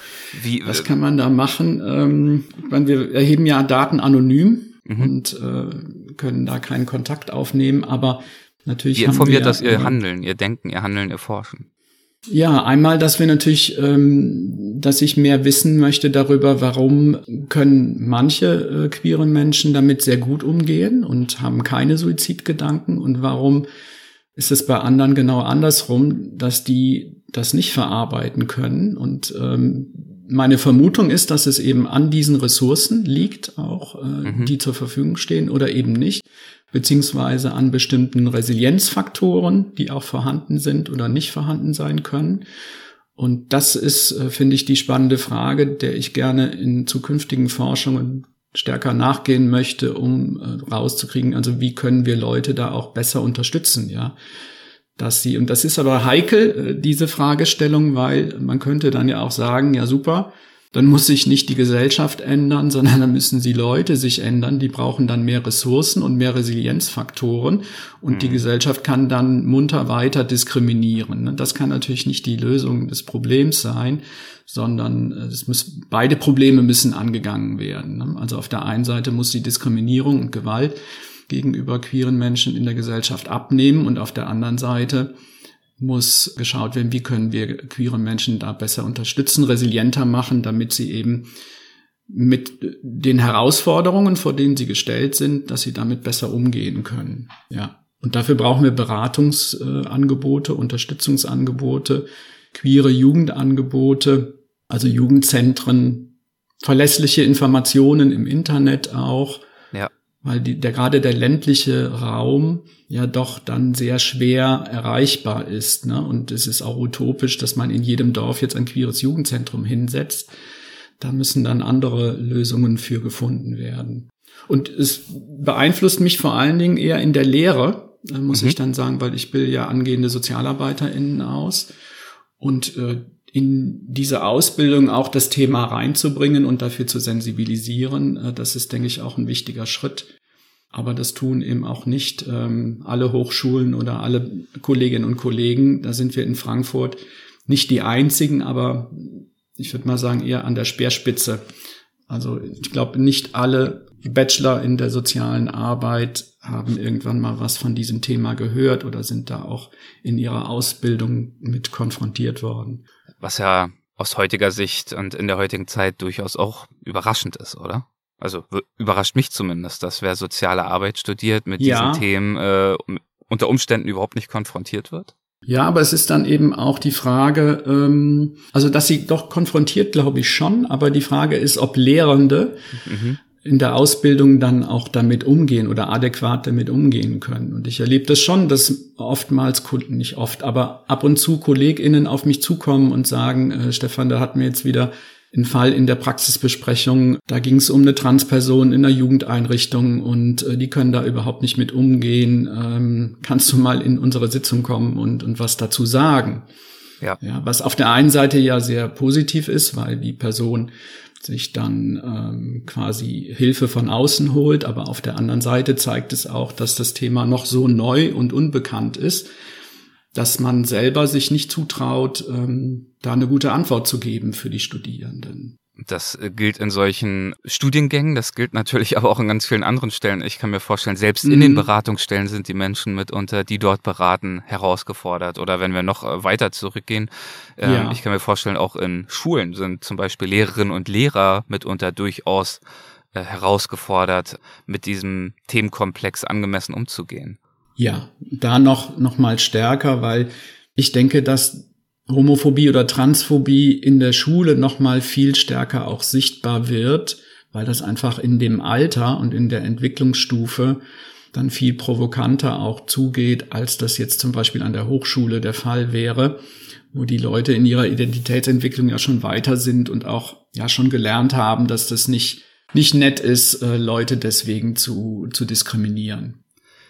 [SPEAKER 2] wie? Was kann man da machen? Ähm, meine, wir erheben ja Daten anonym mhm. und äh, können da keinen Kontakt aufnehmen, aber natürlich.
[SPEAKER 1] Wie informiert wir, das Ihr Handeln, Ihr Denken, Ihr Handeln, Ihr Forschen?
[SPEAKER 2] Ja, einmal, dass wir natürlich, ähm, dass ich mehr wissen möchte darüber, warum können manche äh, queere Menschen damit sehr gut umgehen und haben keine Suizidgedanken und warum ist es bei anderen genau andersrum, dass die das nicht verarbeiten können. Und ähm, meine Vermutung ist, dass es eben an diesen Ressourcen liegt, auch äh, mhm. die zur Verfügung stehen oder eben nicht beziehungsweise an bestimmten Resilienzfaktoren, die auch vorhanden sind oder nicht vorhanden sein können. Und das ist, äh, finde ich, die spannende Frage, der ich gerne in zukünftigen Forschungen stärker nachgehen möchte, um äh, rauszukriegen, also wie können wir Leute da auch besser unterstützen, ja. Dass sie, und das ist aber heikel, äh, diese Fragestellung, weil man könnte dann ja auch sagen, ja super, dann muss sich nicht die Gesellschaft ändern, sondern dann müssen die Leute sich ändern. Die brauchen dann mehr Ressourcen und mehr Resilienzfaktoren. Und mhm. die Gesellschaft kann dann munter weiter diskriminieren. Das kann natürlich nicht die Lösung des Problems sein, sondern äh, es muss, beide Probleme müssen angegangen werden. Also auf der einen Seite muss die Diskriminierung und Gewalt gegenüber queeren Menschen in der Gesellschaft abnehmen und auf der anderen Seite muss geschaut werden, wie können wir queere Menschen da besser unterstützen, resilienter machen, damit sie eben mit den Herausforderungen, vor denen sie gestellt sind, dass sie damit besser umgehen können. Ja. Und dafür brauchen wir Beratungsangebote, Unterstützungsangebote, queere Jugendangebote, also Jugendzentren, verlässliche Informationen im Internet auch, weil die, der gerade der ländliche Raum ja doch dann sehr schwer erreichbar ist. Ne? Und es ist auch utopisch, dass man in jedem Dorf jetzt ein queeres Jugendzentrum hinsetzt. Da müssen dann andere Lösungen für gefunden werden. Und es beeinflusst mich vor allen Dingen eher in der Lehre, äh, muss mhm. ich dann sagen, weil ich bilde ja angehende SozialarbeiterInnen aus. Und äh, in diese Ausbildung auch das Thema reinzubringen und dafür zu sensibilisieren. Äh, das ist, denke ich, auch ein wichtiger Schritt. Aber das tun eben auch nicht ähm, alle Hochschulen oder alle Kolleginnen und Kollegen. Da sind wir in Frankfurt nicht die einzigen, aber ich würde mal sagen eher an der Speerspitze. Also ich glaube, nicht alle Bachelor in der sozialen Arbeit haben irgendwann mal was von diesem Thema gehört oder sind da auch in ihrer Ausbildung mit konfrontiert worden.
[SPEAKER 1] Was ja aus heutiger Sicht und in der heutigen Zeit durchaus auch überraschend ist, oder? Also überrascht mich zumindest, dass wer soziale Arbeit studiert mit ja. diesen Themen äh, unter Umständen überhaupt nicht konfrontiert wird.
[SPEAKER 2] Ja, aber es ist dann eben auch die Frage, ähm, also dass sie doch konfrontiert, glaube ich schon, aber die Frage ist, ob Lehrende mhm in der Ausbildung dann auch damit umgehen oder adäquat damit umgehen können. Und ich erlebe das schon, dass oftmals Kunden, nicht oft, aber ab und zu KollegInnen auf mich zukommen und sagen, äh, Stefan, da hat mir jetzt wieder ein Fall in der Praxisbesprechung, da ging es um eine Transperson in einer Jugendeinrichtung und äh, die können da überhaupt nicht mit umgehen. Ähm, kannst du mal in unsere Sitzung kommen und, und was dazu sagen? Ja. ja. Was auf der einen Seite ja sehr positiv ist, weil die Person sich dann ähm, quasi Hilfe von außen holt, aber auf der anderen Seite zeigt es auch, dass das Thema noch so neu und unbekannt ist, dass man selber sich nicht zutraut, ähm, da eine gute Antwort zu geben für die Studierenden.
[SPEAKER 1] Das äh, gilt in solchen Studiengängen, das gilt natürlich aber auch in ganz vielen anderen Stellen. Ich kann mir vorstellen, selbst in den mhm. Beratungsstellen sind die Menschen mitunter, die dort beraten, herausgefordert. Oder wenn wir noch äh, weiter zurückgehen, ähm, ja. ich kann mir vorstellen, auch in Schulen sind zum Beispiel Lehrerinnen und Lehrer mitunter durchaus äh, herausgefordert, mit diesem Themenkomplex angemessen umzugehen.
[SPEAKER 2] Ja, da noch, noch mal stärker, weil ich denke, dass Homophobie oder Transphobie in der Schule noch mal viel stärker auch sichtbar wird, weil das einfach in dem Alter und in der Entwicklungsstufe dann viel provokanter auch zugeht, als das jetzt zum Beispiel an der Hochschule der Fall wäre, wo die Leute in ihrer Identitätsentwicklung ja schon weiter sind und auch ja schon gelernt haben, dass das nicht nicht nett ist, äh, Leute deswegen zu, zu diskriminieren.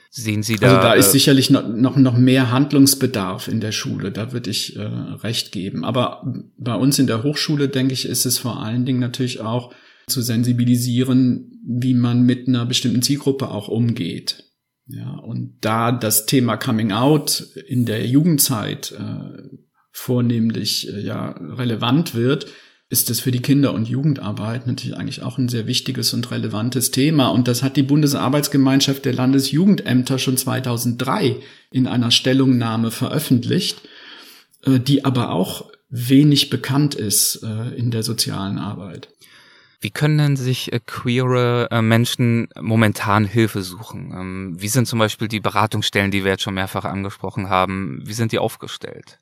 [SPEAKER 1] Sehen Sie da?
[SPEAKER 2] Also da ist äh, sicherlich noch, noch, noch mehr Handlungsbedarf in der Schule, da würde ich äh, recht geben. Aber bei uns in der Hochschule, denke ich, ist es vor allen Dingen natürlich auch zu sensibilisieren, wie man mit einer bestimmten Zielgruppe auch umgeht. Ja, und da das Thema Coming Out in der Jugendzeit äh, vornehmlich äh, ja relevant wird, ist es für die Kinder- und Jugendarbeit natürlich eigentlich auch ein sehr wichtiges und relevantes Thema. Und das hat die Bundesarbeitsgemeinschaft der Landesjugendämter schon 2003 in einer Stellungnahme veröffentlicht, äh, die aber auch wenig bekannt ist äh, in der sozialen Arbeit.
[SPEAKER 1] Wie können denn sich äh, queere Menschen momentan Hilfe suchen? Ähm, wie sind zum Beispiel die Beratungsstellen, die wir jetzt schon mehrfach angesprochen haben, wie sind die aufgestellt?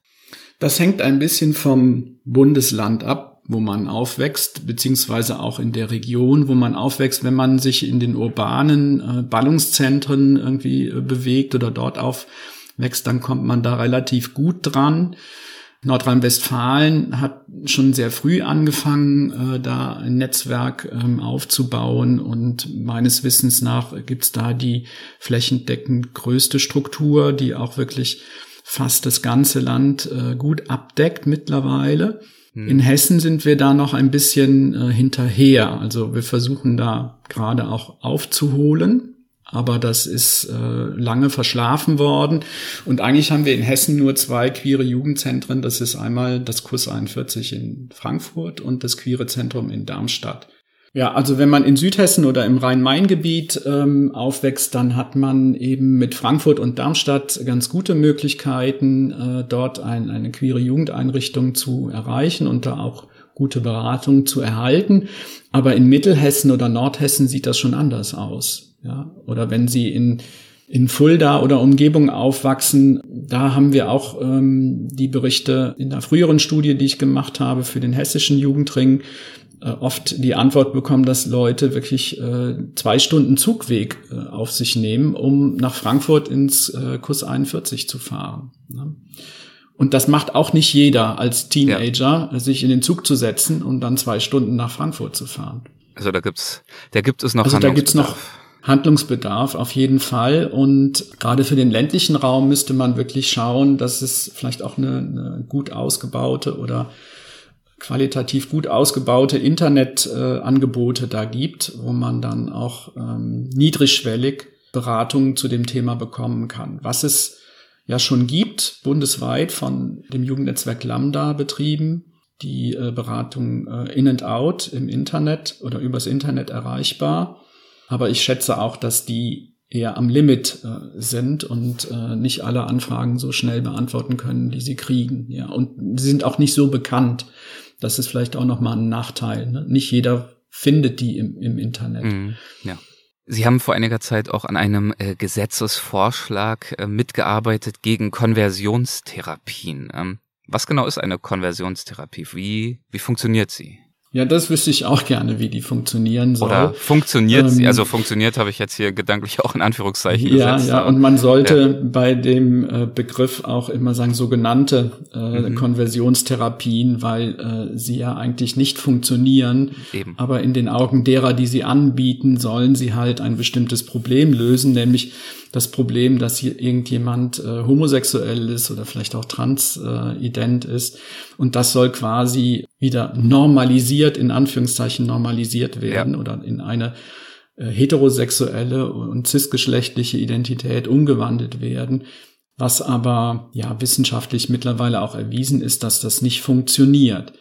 [SPEAKER 2] Das hängt ein bisschen vom Bundesland ab wo man aufwächst, beziehungsweise auch in der Region, wo man aufwächst, wenn man sich in den urbanen äh, Ballungszentren irgendwie äh, bewegt oder dort aufwächst, dann kommt man da relativ gut dran. Nordrhein-Westfalen hat schon sehr früh angefangen, äh, da ein Netzwerk ähm, aufzubauen und meines Wissens nach gibt's da die flächendeckend größte Struktur, die auch wirklich fast das ganze Land gut abdeckt mittlerweile. Hm. In Hessen sind wir da noch ein bisschen äh, hinterher. Also wir versuchen da gerade auch aufzuholen. Aber das ist äh, lange verschlafen worden. Und eigentlich haben wir in Hessen nur zwei queere Jugendzentren. Das ist einmal das Kurs 41 in Frankfurt und das Queere Zentrum in Darmstadt. Ja, also wenn man in Südhessen oder im Rhein-Main-Gebiet ähm, aufwächst, dann hat man eben mit Frankfurt und Darmstadt ganz gute Möglichkeiten, äh, dort ein, eine queere Jugendeinrichtung zu erreichen und da auch gute Beratung zu erhalten. Aber in Mittelhessen oder Nordhessen sieht das schon anders aus. Ja? Oder wenn Sie in in Fulda oder Umgebung aufwachsen, da haben wir auch ähm, die Berichte in der früheren Studie, die ich gemacht habe für den hessischen Jugendring, oft die Antwort bekommen, dass Leute wirklich äh, zwei Stunden Zugweg äh, auf sich nehmen, um nach Frankfurt ins äh, Kurs 41 zu fahren. Ne? Und das macht auch nicht jeder als Teenager, ja. sich in den Zug zu setzen und dann zwei Stunden nach Frankfurt zu fahren.
[SPEAKER 1] Also da gibt's, da gibt es noch
[SPEAKER 2] also da gibt's noch Handlungsbedarf auf jeden Fall. Und gerade für den ländlichen Raum müsste man wirklich schauen, dass es vielleicht auch eine, eine gut ausgebaute oder qualitativ gut ausgebaute Internetangebote äh, da gibt, wo man dann auch ähm, niedrigschwellig Beratungen zu dem Thema bekommen kann. Was es ja schon gibt, bundesweit von dem Jugendnetzwerk Lambda betrieben, die äh, Beratung äh, in and out im Internet oder übers Internet erreichbar. Aber ich schätze auch, dass die eher am Limit äh, sind und äh, nicht alle Anfragen so schnell beantworten können, die sie kriegen. Ja, und sie sind auch nicht so bekannt. Das ist vielleicht auch nochmal ein Nachteil. Ne? Nicht jeder findet die im, im Internet. Mhm,
[SPEAKER 1] ja. Sie haben vor einiger Zeit auch an einem äh, Gesetzesvorschlag äh, mitgearbeitet gegen Konversionstherapien. Ähm, was genau ist eine Konversionstherapie? Wie, wie funktioniert sie?
[SPEAKER 2] Ja, das wüsste ich auch gerne, wie die funktionieren soll.
[SPEAKER 1] Oder funktioniert ähm, sie? Also funktioniert habe ich jetzt hier gedanklich auch in Anführungszeichen
[SPEAKER 2] ja, gesetzt. Ja, und man sollte ja. bei dem äh, Begriff auch immer sagen sogenannte äh, mhm. Konversionstherapien, weil äh, sie ja eigentlich nicht funktionieren. Eben. Aber in den Augen derer, die sie anbieten, sollen sie halt ein bestimmtes Problem lösen, nämlich das Problem, dass hier irgendjemand äh, homosexuell ist oder vielleicht auch transident äh, ist. Und das soll quasi wieder normalisiert in Anführungszeichen normalisiert werden ja. oder in eine äh, heterosexuelle und cisgeschlechtliche Identität umgewandelt werden, was aber ja wissenschaftlich mittlerweile auch erwiesen ist, dass das nicht funktioniert.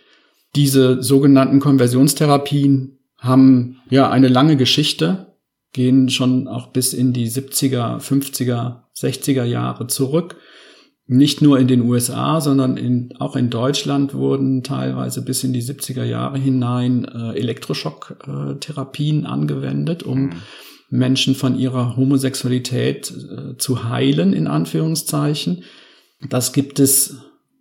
[SPEAKER 2] Diese sogenannten Konversionstherapien haben ja eine lange Geschichte, gehen schon auch bis in die 70er, 50er, 60er Jahre zurück nicht nur in den USA, sondern in, auch in Deutschland wurden teilweise bis in die 70er Jahre hinein äh, Elektroschocktherapien angewendet, um mhm. Menschen von ihrer Homosexualität äh, zu heilen, in Anführungszeichen. Das gibt es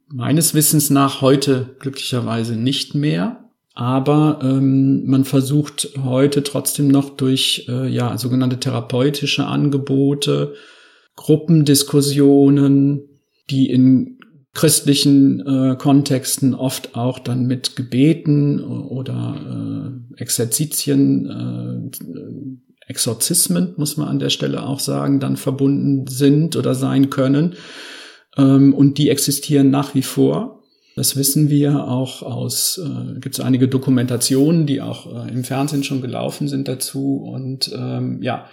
[SPEAKER 2] meines Wissens nach heute glücklicherweise nicht mehr. Aber ähm, man versucht heute trotzdem noch durch äh, ja sogenannte therapeutische Angebote, Gruppendiskussionen, die in christlichen äh, Kontexten oft auch dann mit Gebeten oder äh, Exerzitien, äh, Exorzismen, muss man an der Stelle auch sagen, dann verbunden sind oder sein können. Ähm, und die existieren nach wie vor. Das wissen wir auch aus, äh, gibt es einige Dokumentationen, die auch äh, im Fernsehen schon gelaufen sind dazu. Und ähm, ja,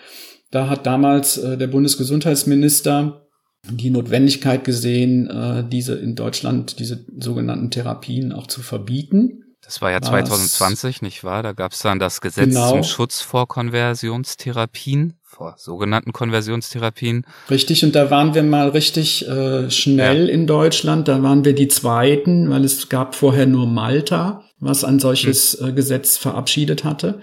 [SPEAKER 2] da hat damals äh, der Bundesgesundheitsminister die Notwendigkeit gesehen, äh, diese in Deutschland, diese sogenannten Therapien auch zu verbieten.
[SPEAKER 1] Das war ja 2020, Was, nicht wahr? Da gab es dann das Gesetz genau. zum Schutz vor Konversionstherapien, vor sogenannten Konversionstherapien.
[SPEAKER 2] Richtig, und da waren wir mal richtig äh, schnell ja. in Deutschland. Da waren wir die Zweiten, weil es gab vorher nur Malta, was ein solches hm. äh, Gesetz verabschiedet hatte.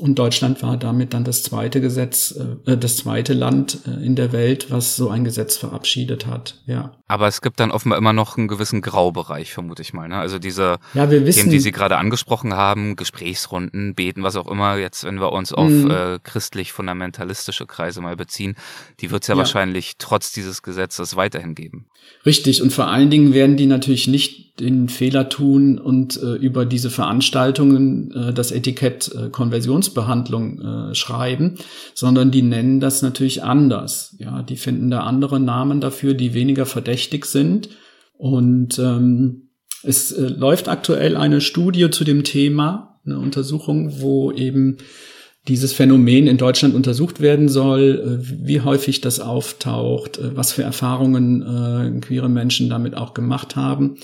[SPEAKER 2] Und Deutschland war damit dann das zweite Gesetz, äh, das zweite Land äh, in der Welt, was so ein Gesetz verabschiedet hat. Ja.
[SPEAKER 1] Aber es gibt dann offenbar immer noch einen gewissen Graubereich, vermute ich mal. Ne? Also diese ja, wir wissen, Themen, die Sie gerade angesprochen haben, Gesprächsrunden, Beten, was auch immer, jetzt wenn wir uns auf mhm. äh, christlich-fundamentalistische Kreise mal beziehen, die wird es ja, ja wahrscheinlich trotz dieses Gesetzes weiterhin geben.
[SPEAKER 2] Richtig, und vor allen Dingen werden die natürlich nicht den Fehler tun und äh, über diese Veranstaltungen äh, das Etikett äh, Konversions Krebsbehandlung äh, schreiben, sondern die nennen das natürlich anders. Ja, die finden da andere Namen dafür, die weniger verdächtig sind. Und ähm, es äh, läuft aktuell eine Studie zu dem Thema, eine Untersuchung, wo eben dieses Phänomen in Deutschland untersucht werden soll, äh, wie häufig das auftaucht, was für Erfahrungen queere Menschen damit auch gemacht haben.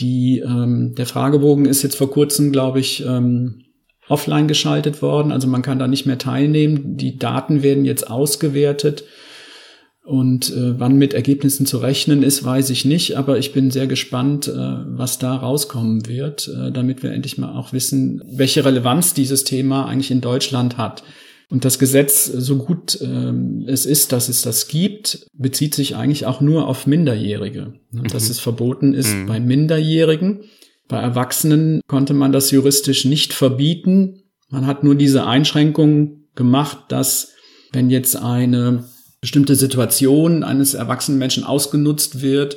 [SPEAKER 2] Die, ähm, der Fragebogen ist jetzt vor kurzem, glaube ich, ähm, offline geschaltet worden. Also man kann da nicht mehr teilnehmen. Die Daten werden jetzt ausgewertet. Und äh, wann mit Ergebnissen zu rechnen ist, weiß ich nicht, aber ich bin sehr gespannt, äh, was da rauskommen wird, äh, damit wir endlich mal auch wissen, welche Relevanz dieses Thema eigentlich in Deutschland hat. Und das Gesetz, so gut ähm, es ist, dass es das gibt, bezieht sich eigentlich auch nur auf Minderjährige. Mhm. Dass es verboten ist mhm. bei Minderjährigen. Bei Erwachsenen konnte man das juristisch nicht verbieten. Man hat nur diese Einschränkung gemacht, dass wenn jetzt eine bestimmte Situation eines erwachsenen Menschen ausgenutzt wird,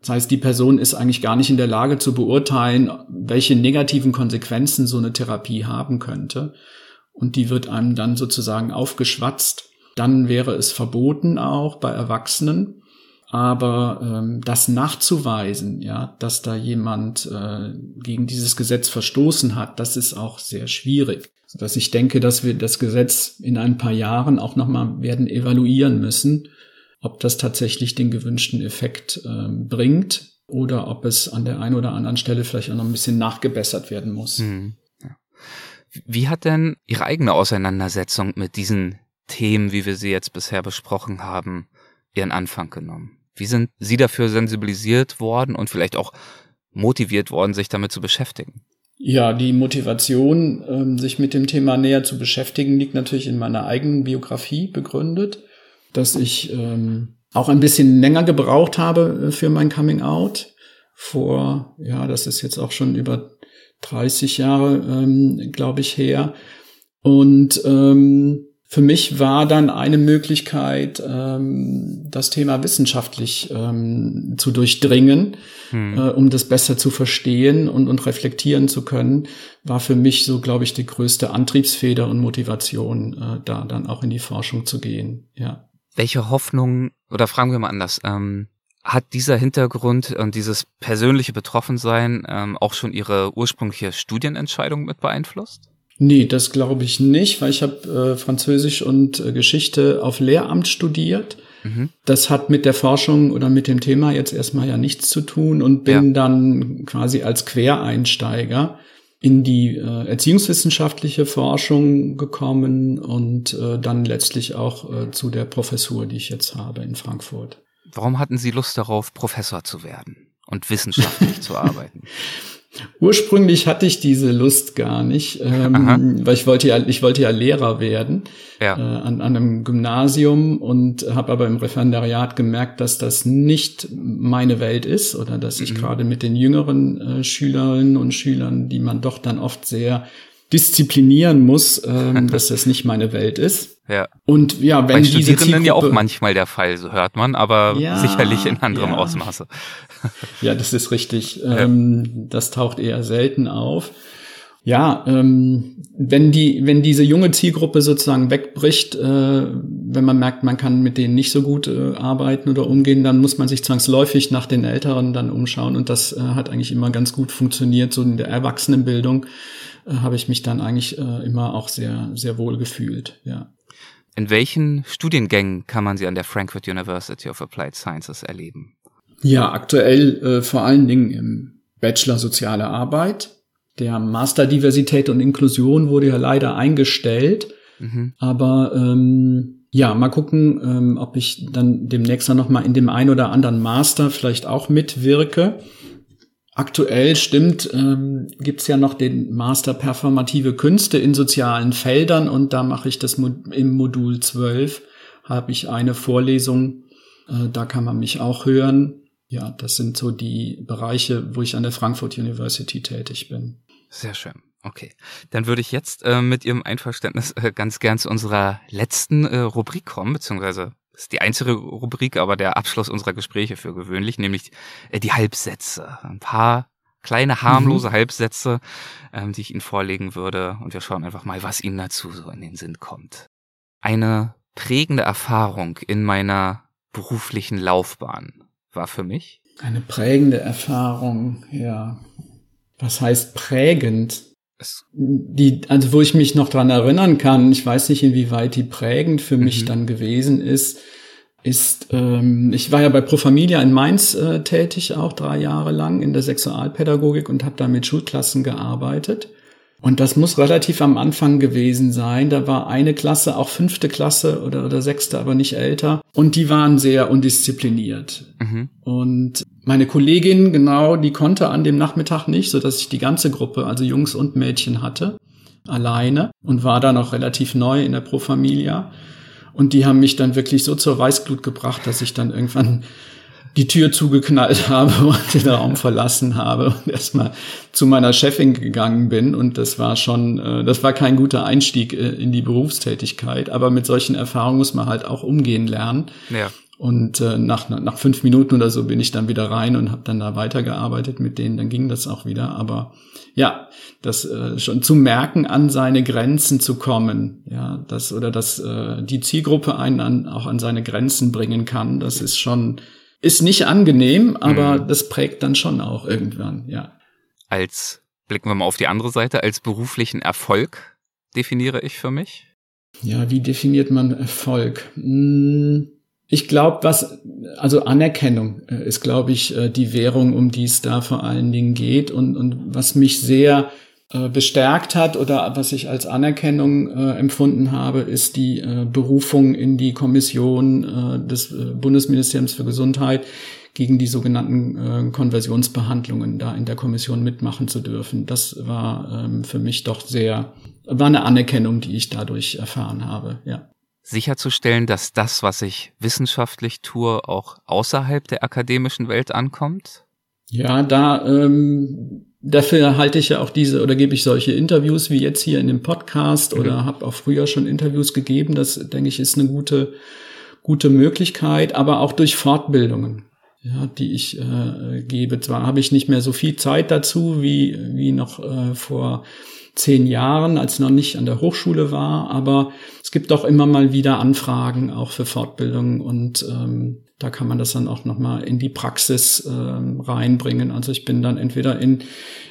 [SPEAKER 2] das heißt, die Person ist eigentlich gar nicht in der Lage zu beurteilen, welche negativen Konsequenzen so eine Therapie haben könnte. Und die wird einem dann sozusagen aufgeschwatzt. Dann wäre es verboten auch bei Erwachsenen. Aber ähm, das nachzuweisen, ja, dass da jemand äh, gegen dieses Gesetz verstoßen hat, das ist auch sehr schwierig. Dass ich denke, dass wir das Gesetz in ein paar Jahren auch nochmal werden evaluieren müssen, ob das tatsächlich den gewünschten Effekt äh, bringt oder ob es an der einen oder anderen Stelle vielleicht auch noch ein bisschen nachgebessert werden muss. Hm.
[SPEAKER 1] Wie hat denn Ihre eigene Auseinandersetzung mit diesen Themen, wie wir sie jetzt bisher besprochen haben, ihren Anfang genommen? Wie sind Sie dafür sensibilisiert worden und vielleicht auch motiviert worden, sich damit zu beschäftigen?
[SPEAKER 2] Ja, die Motivation, ähm, sich mit dem Thema näher zu beschäftigen, liegt natürlich in meiner eigenen Biografie begründet, dass ich ähm, auch ein bisschen länger gebraucht habe äh, für mein Coming Out. Vor, ja, das ist jetzt auch schon über 30 Jahre, ähm, glaube ich, her. Und ähm, für mich war dann eine Möglichkeit, ähm, das Thema wissenschaftlich ähm, zu durchdringen, hm. äh, um das besser zu verstehen und, und reflektieren zu können, war für mich so, glaube ich, die größte Antriebsfeder und Motivation, äh, da dann auch in die Forschung zu gehen. Ja.
[SPEAKER 1] Welche Hoffnung, oder fragen wir mal anders, ähm, Hat dieser Hintergrund und dieses persönliche Betroffensein ähm, auch schon Ihre ursprüngliche Studienentscheidung mit beeinflusst?
[SPEAKER 2] Nee, das glaube ich nicht, weil ich habe äh, Französisch und äh, Geschichte auf Lehramt studiert. Mhm. Das hat mit der Forschung oder mit dem Thema jetzt erstmal ja nichts zu tun und bin ja. dann quasi als Quereinsteiger in die äh, erziehungswissenschaftliche Forschung gekommen und äh, dann letztlich auch äh, zu der Professur, die ich jetzt habe in Frankfurt.
[SPEAKER 1] Warum hatten Sie Lust darauf, Professor zu werden und wissenschaftlich zu arbeiten?
[SPEAKER 2] Ursprünglich hatte ich diese Lust gar nicht, ähm, weil ich wollte ja, ich wollte ja Lehrer werden ja. Äh, an, an einem Gymnasium und habe aber im Referendariat gemerkt, dass das nicht meine Welt ist oder dass ich mhm. gerade mit den jüngeren äh, Schülerinnen und Schülern, die man doch dann oft sehr disziplinieren muss, ähm, dass das nicht meine Welt ist.
[SPEAKER 1] Ja.
[SPEAKER 2] Und ja, wenn Bei diese
[SPEAKER 1] Studierenden ja auch manchmal der Fall, so hört man, aber ja, sicherlich in anderem ja. Ausmaße.
[SPEAKER 2] Ja, das ist richtig. Ja. Ähm, das taucht eher selten auf. Ja, ähm, wenn die, wenn diese junge Zielgruppe sozusagen wegbricht, äh, wenn man merkt, man kann mit denen nicht so gut äh, arbeiten oder umgehen, dann muss man sich zwangsläufig nach den Älteren dann umschauen und das äh, hat eigentlich immer ganz gut funktioniert, so in der Erwachsenenbildung äh, habe ich mich dann eigentlich äh, immer auch sehr, sehr wohl gefühlt, ja.
[SPEAKER 1] In welchen Studiengängen kann man sie an der Frankfurt University of Applied Sciences erleben?
[SPEAKER 2] Ja, aktuell äh, vor allen Dingen im Bachelor Soziale Arbeit. Der Master Diversität und Inklusion wurde ja leider eingestellt. Mhm. Aber ähm, ja, mal gucken, ähm, ob ich dann demnächst noch mal in dem ein oder anderen Master vielleicht auch mitwirke. Aktuell stimmt, ähm, gibt ja noch den Master Performative Künste in sozialen Feldern und da mache ich das Mo im Modul 12, habe ich eine Vorlesung, äh, da kann man mich auch hören. Ja, das sind so die Bereiche, wo ich an der Frankfurt University tätig bin.
[SPEAKER 1] Sehr schön. Okay, dann würde ich jetzt äh, mit Ihrem Einverständnis äh, ganz gern zu unserer letzten äh, Rubrik kommen, beziehungsweise ist die einzige Rubrik, aber der Abschluss unserer Gespräche für gewöhnlich, nämlich äh, die Halbsätze. Ein paar kleine harmlose mhm. Halbsätze, ähm, die ich Ihnen vorlegen würde. Und wir schauen einfach mal, was Ihnen dazu so in den Sinn kommt. Eine prägende Erfahrung in meiner beruflichen Laufbahn war für mich.
[SPEAKER 2] Eine prägende Erfahrung, ja. Was heißt prägend? Die, also wo ich mich noch dran erinnern kann, ich weiß nicht, inwieweit die prägend für mich mhm. dann gewesen ist, ist, ähm, ich war ja bei Pro Familia in Mainz äh, tätig, auch drei Jahre lang in der Sexualpädagogik und habe da mit Schulklassen gearbeitet. Und das muss relativ am Anfang gewesen sein. Da war eine Klasse, auch fünfte Klasse oder, oder sechste, aber nicht älter. Und die waren sehr undiszipliniert. Mhm. Und meine Kollegin, genau, die konnte an dem Nachmittag nicht, so dass ich die ganze Gruppe, also Jungs und Mädchen hatte, alleine und war da noch relativ neu in der Pro Familia. Und die haben mich dann wirklich so zur Weißglut gebracht, dass ich dann irgendwann die Tür zugeknallt habe und den Raum verlassen habe und erstmal zu meiner Chefin gegangen bin. Und das war schon, äh, das war kein guter Einstieg äh, in die Berufstätigkeit. Aber mit solchen Erfahrungen muss man halt auch umgehen lernen. Ja. Und äh, nach, nach fünf Minuten oder so bin ich dann wieder rein und habe dann da weitergearbeitet mit denen. Dann ging das auch wieder. Aber ja, das äh, schon zu merken, an seine Grenzen zu kommen, ja, das oder dass äh, die Zielgruppe einen an, auch an seine Grenzen bringen kann, das ist schon ist nicht angenehm, aber mhm. das prägt dann schon auch irgendwann, ja.
[SPEAKER 1] Als, blicken wir mal auf die andere Seite, als beruflichen Erfolg definiere ich für mich?
[SPEAKER 2] Ja, wie definiert man Erfolg? Hm, ich glaube, was, also Anerkennung äh, ist, glaube ich, äh, die Währung, um die es da vor allen Dingen geht und, und was mich sehr äh, bestärkt hat oder was ich als Anerkennung äh, empfunden habe, ist die äh, Berufung in die Kommission des Bundesministeriums für Gesundheit gegen die sogenannten Konversionsbehandlungen da in der Kommission mitmachen zu dürfen. Das war ähm, für mich doch sehr, war eine Anerkennung, die ich dadurch erfahren habe, ja.
[SPEAKER 1] Sicherzustellen, dass das, was ich wissenschaftlich tue, auch außerhalb der akademischen Welt ankommt?
[SPEAKER 2] Ja, da ähm, dafür halte ich ja auch diese oder gebe ich solche Interviews wie jetzt hier in dem Podcast mhm. oder habe auch früher schon Interviews gegeben. Das denke ich ist eine gute gute Möglichkeit, aber auch durch Fortbildungen, ja, die ich äh, gebe. Zwar habe ich nicht mehr so viel Zeit dazu wie wie noch äh, vor zehn Jahren, als ich noch nicht an der Hochschule war, aber es gibt doch immer mal wieder Anfragen auch für Fortbildung und ähm, da kann man das dann auch nochmal in die Praxis ähm, reinbringen. Also ich bin dann entweder in,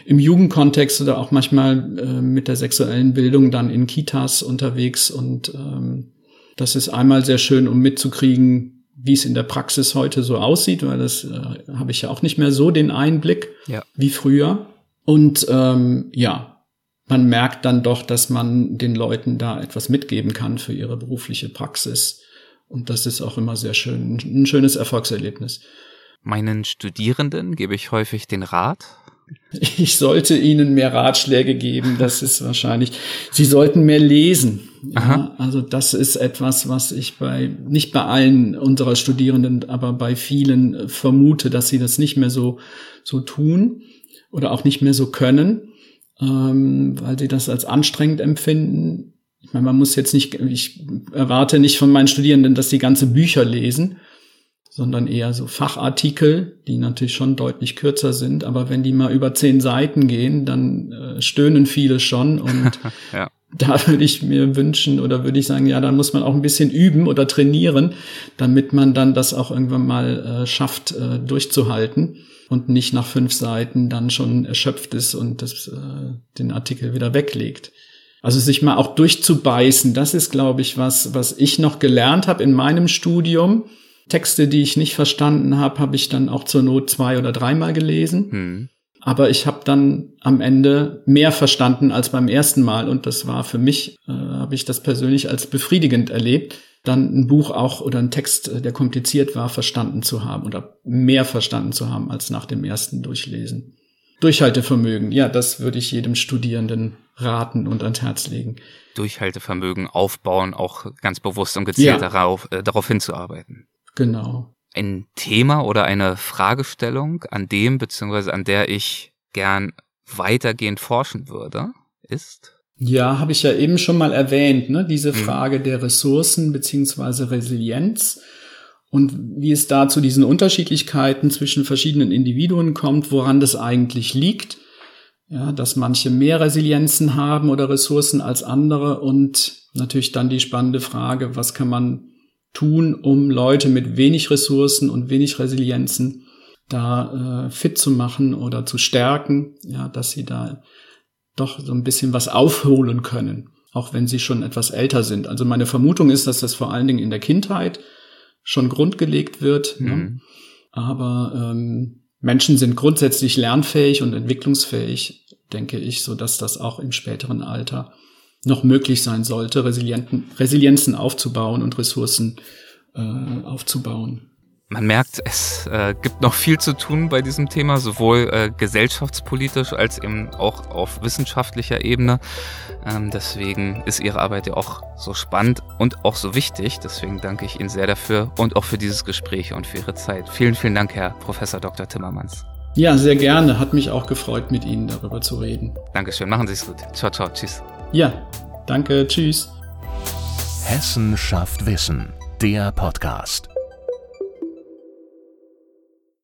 [SPEAKER 2] im Jugendkontext oder auch manchmal äh, mit der sexuellen Bildung dann in Kitas unterwegs und ähm, das ist einmal sehr schön, um mitzukriegen, wie es in der Praxis heute so aussieht, weil das äh, habe ich ja auch nicht mehr so den Einblick ja. wie früher. Und ähm, ja, man merkt dann doch, dass man den Leuten da etwas mitgeben kann für ihre berufliche Praxis. Und das ist auch immer sehr schön, ein schönes Erfolgserlebnis.
[SPEAKER 1] Meinen Studierenden gebe ich häufig den Rat.
[SPEAKER 2] Ich sollte ihnen mehr Ratschläge geben, das ist wahrscheinlich. Sie sollten mehr lesen. Ja, also das ist etwas, was ich bei, nicht bei allen unserer Studierenden, aber bei vielen vermute, dass sie das nicht mehr so, so tun oder auch nicht mehr so können ähm, weil sie das als anstrengend empfinden. Ich meine, man muss jetzt nicht, ich erwarte nicht von meinen Studierenden, dass sie ganze Bücher lesen, sondern eher so Fachartikel, die natürlich schon deutlich kürzer sind. Aber wenn die mal über zehn Seiten gehen, dann äh, stöhnen viele schon. Und ja. da würde ich mir wünschen oder würde ich sagen, ja, dann muss man auch ein bisschen üben oder trainieren, damit man dann das auch irgendwann mal äh, schafft, äh, durchzuhalten und nicht nach fünf Seiten dann schon erschöpft ist und das, äh, den Artikel wieder weglegt. Also sich mal auch durchzubeißen, das ist, glaube ich, was, was ich noch gelernt habe in meinem Studium. Texte, die ich nicht verstanden habe, habe ich dann auch zur Not zwei oder dreimal gelesen. Hm. Aber ich habe dann am Ende mehr verstanden als beim ersten Mal und das war für mich, äh, habe ich das persönlich als befriedigend erlebt, dann ein Buch auch oder ein Text, äh, der kompliziert war, verstanden zu haben oder mehr verstanden zu haben als nach dem ersten Durchlesen. Durchhaltevermögen, ja, das würde ich jedem Studierenden raten und ans Herz legen.
[SPEAKER 1] Durchhaltevermögen aufbauen, auch ganz bewusst und gezielt ja. darauf, äh, darauf hinzuarbeiten.
[SPEAKER 2] Genau.
[SPEAKER 1] Ein Thema oder eine Fragestellung, an dem bzw. an der ich gern weitergehend forschen würde, ist?
[SPEAKER 2] Ja, habe ich ja eben schon mal erwähnt, ne? diese mhm. Frage der Ressourcen beziehungsweise Resilienz und wie es da zu diesen Unterschiedlichkeiten zwischen verschiedenen Individuen kommt, woran das eigentlich liegt. Ja, dass manche mehr Resilienzen haben oder Ressourcen als andere und natürlich dann die spannende Frage, was kann man tun, um Leute mit wenig Ressourcen und wenig Resilienzen da äh, fit zu machen oder zu stärken, ja, dass sie da doch so ein bisschen was aufholen können, auch wenn sie schon etwas älter sind. Also meine Vermutung ist, dass das vor allen Dingen in der Kindheit schon grundgelegt wird. Ne? Mhm. Ne? Aber ähm, Menschen sind grundsätzlich lernfähig und entwicklungsfähig, denke ich, so dass das auch im späteren Alter noch möglich sein sollte, Resilienten, Resilienzen aufzubauen und Ressourcen äh, aufzubauen.
[SPEAKER 1] Man merkt, es äh, gibt noch viel zu tun bei diesem Thema, sowohl äh, gesellschaftspolitisch als eben auch auf wissenschaftlicher Ebene. Ähm, deswegen ist Ihre Arbeit ja auch so spannend und auch so wichtig. Deswegen danke ich Ihnen sehr dafür und auch für dieses Gespräch und für Ihre Zeit. Vielen, vielen Dank, Herr Professor Dr. Timmermans.
[SPEAKER 2] Ja, sehr gerne. Hat mich auch gefreut, mit Ihnen darüber zu reden.
[SPEAKER 1] Dankeschön. Machen Sie es gut. Ciao, ciao. Tschüss.
[SPEAKER 2] Ja, danke. Tschüss.
[SPEAKER 3] Hessen schafft Wissen. Der Podcast.